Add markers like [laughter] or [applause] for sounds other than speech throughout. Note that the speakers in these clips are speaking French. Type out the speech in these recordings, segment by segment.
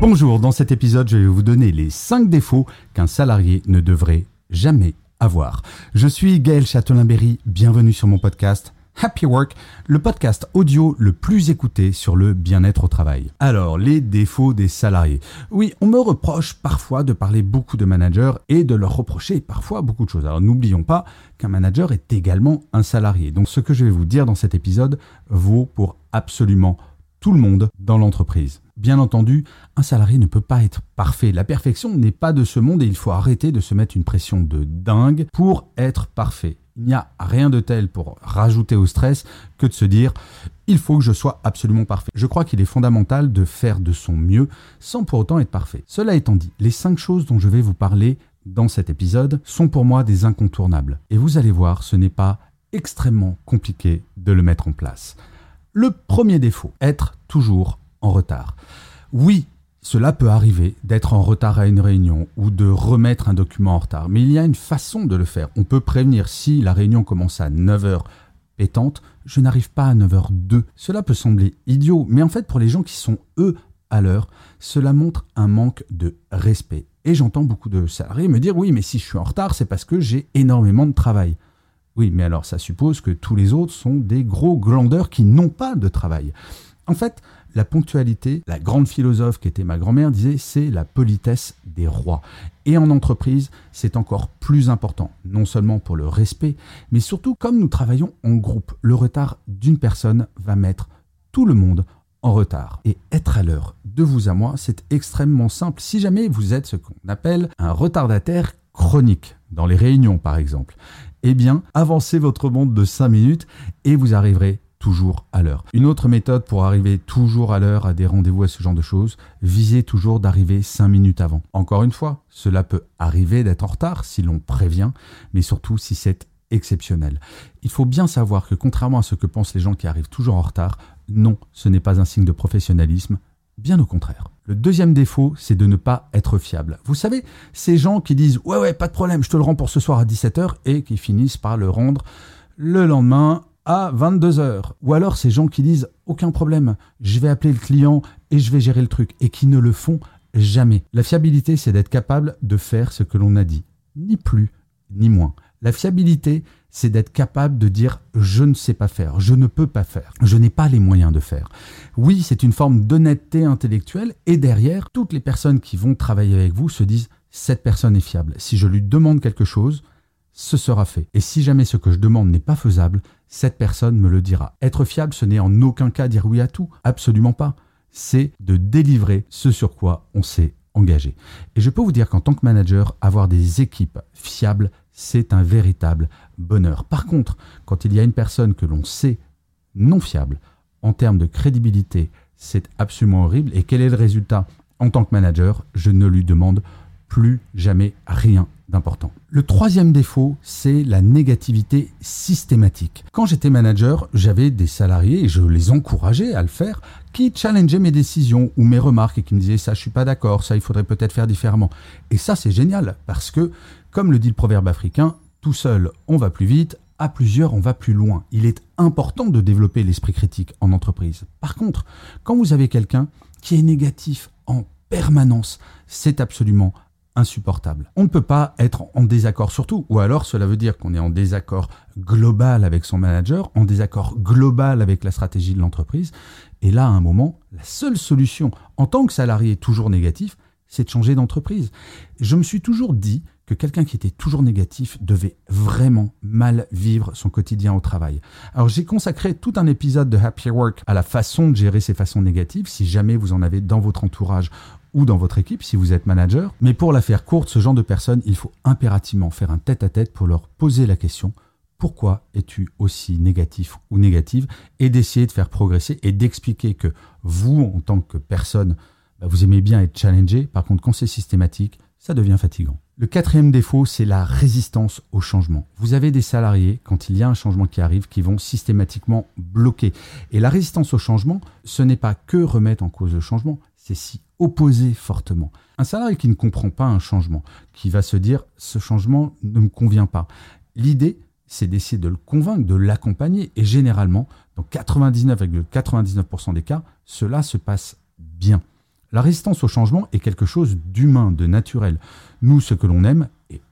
Bonjour, dans cet épisode, je vais vous donner les 5 défauts qu'un salarié ne devrait jamais avoir. Je suis Gaël Châtelain-Berry, bienvenue sur mon podcast Happy Work, le podcast audio le plus écouté sur le bien-être au travail. Alors, les défauts des salariés. Oui, on me reproche parfois de parler beaucoup de managers et de leur reprocher parfois beaucoup de choses. Alors, n'oublions pas qu'un manager est également un salarié. Donc, ce que je vais vous dire dans cet épisode vaut pour absolument tout le monde dans l'entreprise. Bien entendu, un salarié ne peut pas être parfait. La perfection n'est pas de ce monde et il faut arrêter de se mettre une pression de dingue pour être parfait. Il n'y a rien de tel pour rajouter au stress que de se dire il faut que je sois absolument parfait. Je crois qu'il est fondamental de faire de son mieux sans pour autant être parfait. Cela étant dit, les cinq choses dont je vais vous parler dans cet épisode sont pour moi des incontournables. Et vous allez voir, ce n'est pas extrêmement compliqué de le mettre en place. Le premier défaut, être toujours en retard. Oui, cela peut arriver d'être en retard à une réunion ou de remettre un document en retard, mais il y a une façon de le faire. On peut prévenir si la réunion commence à 9h pétante, je n'arrive pas à 9h02. Cela peut sembler idiot, mais en fait pour les gens qui sont eux à l'heure, cela montre un manque de respect. Et j'entends beaucoup de salariés me dire oui, mais si je suis en retard, c'est parce que j'ai énormément de travail. Oui, mais alors ça suppose que tous les autres sont des gros glandeurs qui n'ont pas de travail. En fait, la ponctualité, la grande philosophe qui était ma grand-mère disait, c'est la politesse des rois. Et en entreprise, c'est encore plus important, non seulement pour le respect, mais surtout comme nous travaillons en groupe. Le retard d'une personne va mettre tout le monde en retard. Et être à l'heure de vous à moi, c'est extrêmement simple. Si jamais vous êtes ce qu'on appelle un retardataire chronique, dans les réunions par exemple, eh bien, avancez votre monde de 5 minutes et vous arriverez toujours à l'heure. Une autre méthode pour arriver toujours à l'heure à des rendez-vous à ce genre de choses, visez toujours d'arriver 5 minutes avant. Encore une fois, cela peut arriver d'être en retard si l'on prévient, mais surtout si c'est exceptionnel. Il faut bien savoir que contrairement à ce que pensent les gens qui arrivent toujours en retard, non, ce n'est pas un signe de professionnalisme, bien au contraire. Le deuxième défaut, c'est de ne pas être fiable. Vous savez, ces gens qui disent Ouais, ouais, pas de problème, je te le rends pour ce soir à 17h et qui finissent par le rendre le lendemain à 22h. Ou alors ces gens qui disent aucun problème, je vais appeler le client et je vais gérer le truc et qui ne le font jamais. La fiabilité, c'est d'être capable de faire ce que l'on a dit, ni plus ni moins. La fiabilité, c'est d'être capable de dire je ne sais pas faire, je ne peux pas faire, je n'ai pas les moyens de faire. Oui, c'est une forme d'honnêteté intellectuelle et derrière, toutes les personnes qui vont travailler avec vous se disent cette personne est fiable. Si je lui demande quelque chose, ce sera fait. Et si jamais ce que je demande n'est pas faisable, cette personne me le dira. Être fiable, ce n'est en aucun cas dire oui à tout, absolument pas. C'est de délivrer ce sur quoi on s'est engagé. Et je peux vous dire qu'en tant que manager, avoir des équipes fiables, c'est un véritable bonheur. Par contre, quand il y a une personne que l'on sait non fiable, en termes de crédibilité, c'est absolument horrible. Et quel est le résultat? En tant que manager, je ne lui demande plus jamais rien d'important. Le troisième défaut, c'est la négativité systématique. Quand j'étais manager, j'avais des salariés, et je les encourageais à le faire, qui challengeaient mes décisions ou mes remarques et qui me disaient ça, je suis pas d'accord, ça, il faudrait peut-être faire différemment. Et ça, c'est génial, parce que, comme le dit le proverbe africain, tout seul, on va plus vite, à plusieurs, on va plus loin. Il est important de développer l'esprit critique en entreprise. Par contre, quand vous avez quelqu'un qui est négatif en permanence, c'est absolument insupportable. On ne peut pas être en désaccord surtout, ou alors cela veut dire qu'on est en désaccord global avec son manager, en désaccord global avec la stratégie de l'entreprise. Et là, à un moment, la seule solution, en tant que salarié toujours négatif, c'est de changer d'entreprise. Je me suis toujours dit que quelqu'un qui était toujours négatif devait vraiment mal vivre son quotidien au travail. Alors j'ai consacré tout un épisode de Happy Work à la façon de gérer ces façons négatives, si jamais vous en avez dans votre entourage ou dans votre équipe si vous êtes manager. Mais pour la faire courte, ce genre de personnes, il faut impérativement faire un tête-à-tête pour leur poser la question pourquoi es-tu aussi négatif ou négative et d'essayer de faire progresser et d'expliquer que vous, en tant que personne, bah, vous aimez bien être challengé. Par contre, quand c'est systématique, ça devient fatigant. Le quatrième défaut, c'est la résistance au changement. Vous avez des salariés, quand il y a un changement qui arrive, qui vont systématiquement bloquer. Et la résistance au changement, ce n'est pas que remettre en cause le changement, c'est s'y opposer fortement. Un salarié qui ne comprend pas un changement, qui va se dire ce changement ne me convient pas. L'idée, c'est d'essayer de le convaincre, de l'accompagner. Et généralement, dans 99,99% des cas, cela se passe bien. La résistance au changement est quelque chose d'humain, de naturel. Nous, ce que l'on aime,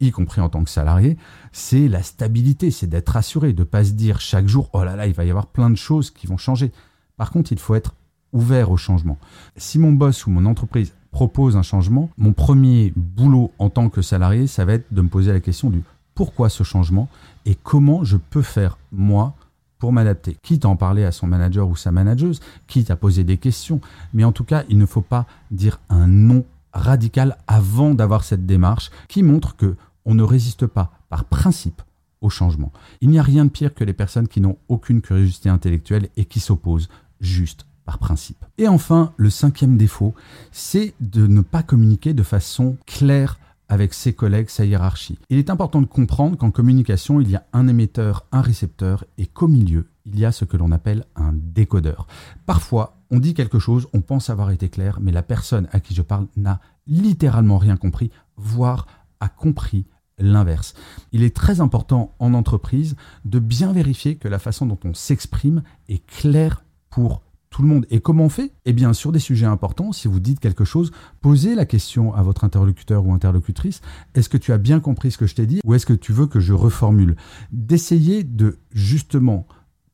y compris en tant que salarié, c'est la stabilité, c'est d'être assuré, de ne pas se dire chaque jour, oh là là, il va y avoir plein de choses qui vont changer. Par contre, il faut être ouvert au changement. Si mon boss ou mon entreprise propose un changement, mon premier boulot en tant que salarié, ça va être de me poser la question du pourquoi ce changement et comment je peux faire moi pour m'adapter. Quitte à en parler à son manager ou sa manageuse, quitte à poser des questions, mais en tout cas, il ne faut pas dire un non radical avant d'avoir cette démarche qui montre que on ne résiste pas par principe au changement. Il n'y a rien de pire que les personnes qui n'ont aucune curiosité intellectuelle et qui s'opposent juste par principe. Et enfin, le cinquième défaut, c'est de ne pas communiquer de façon claire avec ses collègues, sa hiérarchie. Il est important de comprendre qu'en communication, il y a un émetteur, un récepteur, et qu'au milieu, il y a ce que l'on appelle un décodeur. Parfois, on dit quelque chose, on pense avoir été clair, mais la personne à qui je parle n'a littéralement rien compris, voire a compris l'inverse. Il est très important en entreprise de bien vérifier que la façon dont on s'exprime est claire pour tout le monde. Et comment on fait? Eh bien, sur des sujets importants, si vous dites quelque chose, posez la question à votre interlocuteur ou interlocutrice, est-ce que tu as bien compris ce que je t'ai dit? Ou est-ce que tu veux que je reformule? D'essayer de justement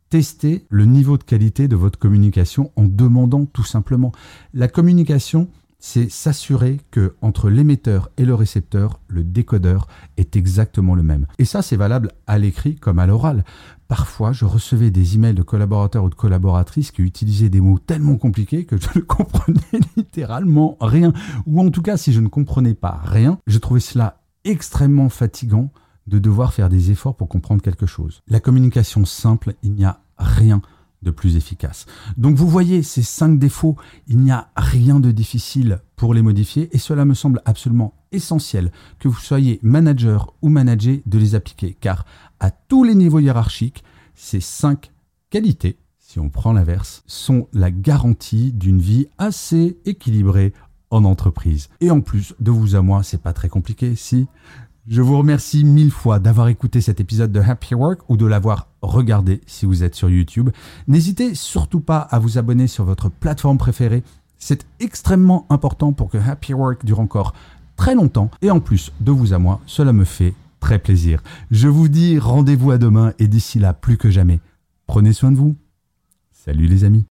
tester le niveau de qualité de votre communication en demandant tout simplement. La communication, c'est s'assurer que entre l'émetteur et le récepteur, le décodeur est exactement le même. Et ça, c'est valable à l'écrit comme à l'oral. Parfois, je recevais des emails de collaborateurs ou de collaboratrices qui utilisaient des mots tellement compliqués que je ne [laughs] comprenais littéralement rien. Ou en tout cas, si je ne comprenais pas rien, je trouvais cela extrêmement fatigant de devoir faire des efforts pour comprendre quelque chose. La communication simple, il n'y a rien de plus efficace. Donc vous voyez ces cinq défauts, il n'y a rien de difficile pour les modifier et cela me semble absolument essentiel que vous soyez manager ou manager de les appliquer car à tous les niveaux hiérarchiques, ces cinq qualités, si on prend l'inverse, sont la garantie d'une vie assez équilibrée en entreprise. Et en plus, de vous à moi, c'est pas très compliqué, si je vous remercie mille fois d'avoir écouté cet épisode de Happy Work ou de l'avoir regardé si vous êtes sur YouTube. N'hésitez surtout pas à vous abonner sur votre plateforme préférée. C'est extrêmement important pour que Happy Work dure encore très longtemps. Et en plus, de vous à moi, cela me fait très plaisir. Je vous dis rendez-vous à demain et d'ici là, plus que jamais, prenez soin de vous. Salut les amis.